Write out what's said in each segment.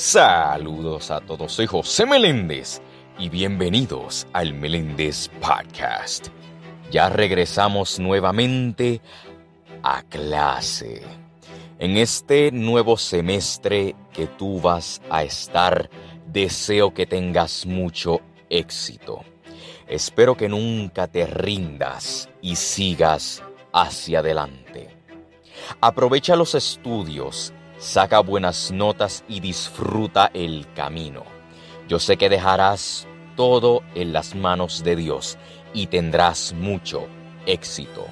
Saludos a todos, soy José Meléndez y bienvenidos al Meléndez Podcast. Ya regresamos nuevamente a clase. En este nuevo semestre que tú vas a estar, deseo que tengas mucho éxito. Espero que nunca te rindas y sigas hacia adelante. Aprovecha los estudios saca buenas notas y disfruta el camino. Yo sé que dejarás todo en las manos de Dios y tendrás mucho éxito.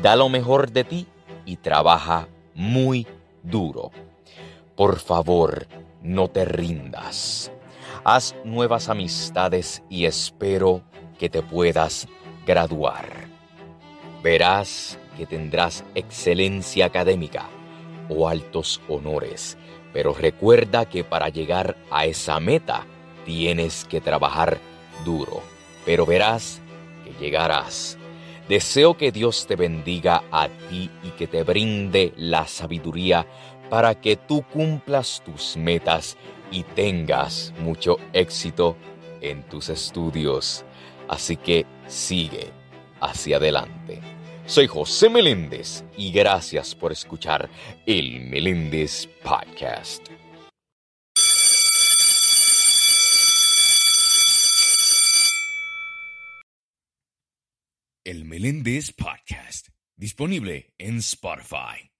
Da lo mejor de ti y trabaja muy duro. Por favor, no te rindas. Haz nuevas amistades y espero que te puedas graduar. Verás que tendrás excelencia académica altos honores, pero recuerda que para llegar a esa meta tienes que trabajar duro, pero verás que llegarás. Deseo que Dios te bendiga a ti y que te brinde la sabiduría para que tú cumplas tus metas y tengas mucho éxito en tus estudios. Así que sigue hacia adelante. Soy José Meléndez y gracias por escuchar el Meléndez Podcast. El Meléndez Podcast, disponible en Spotify.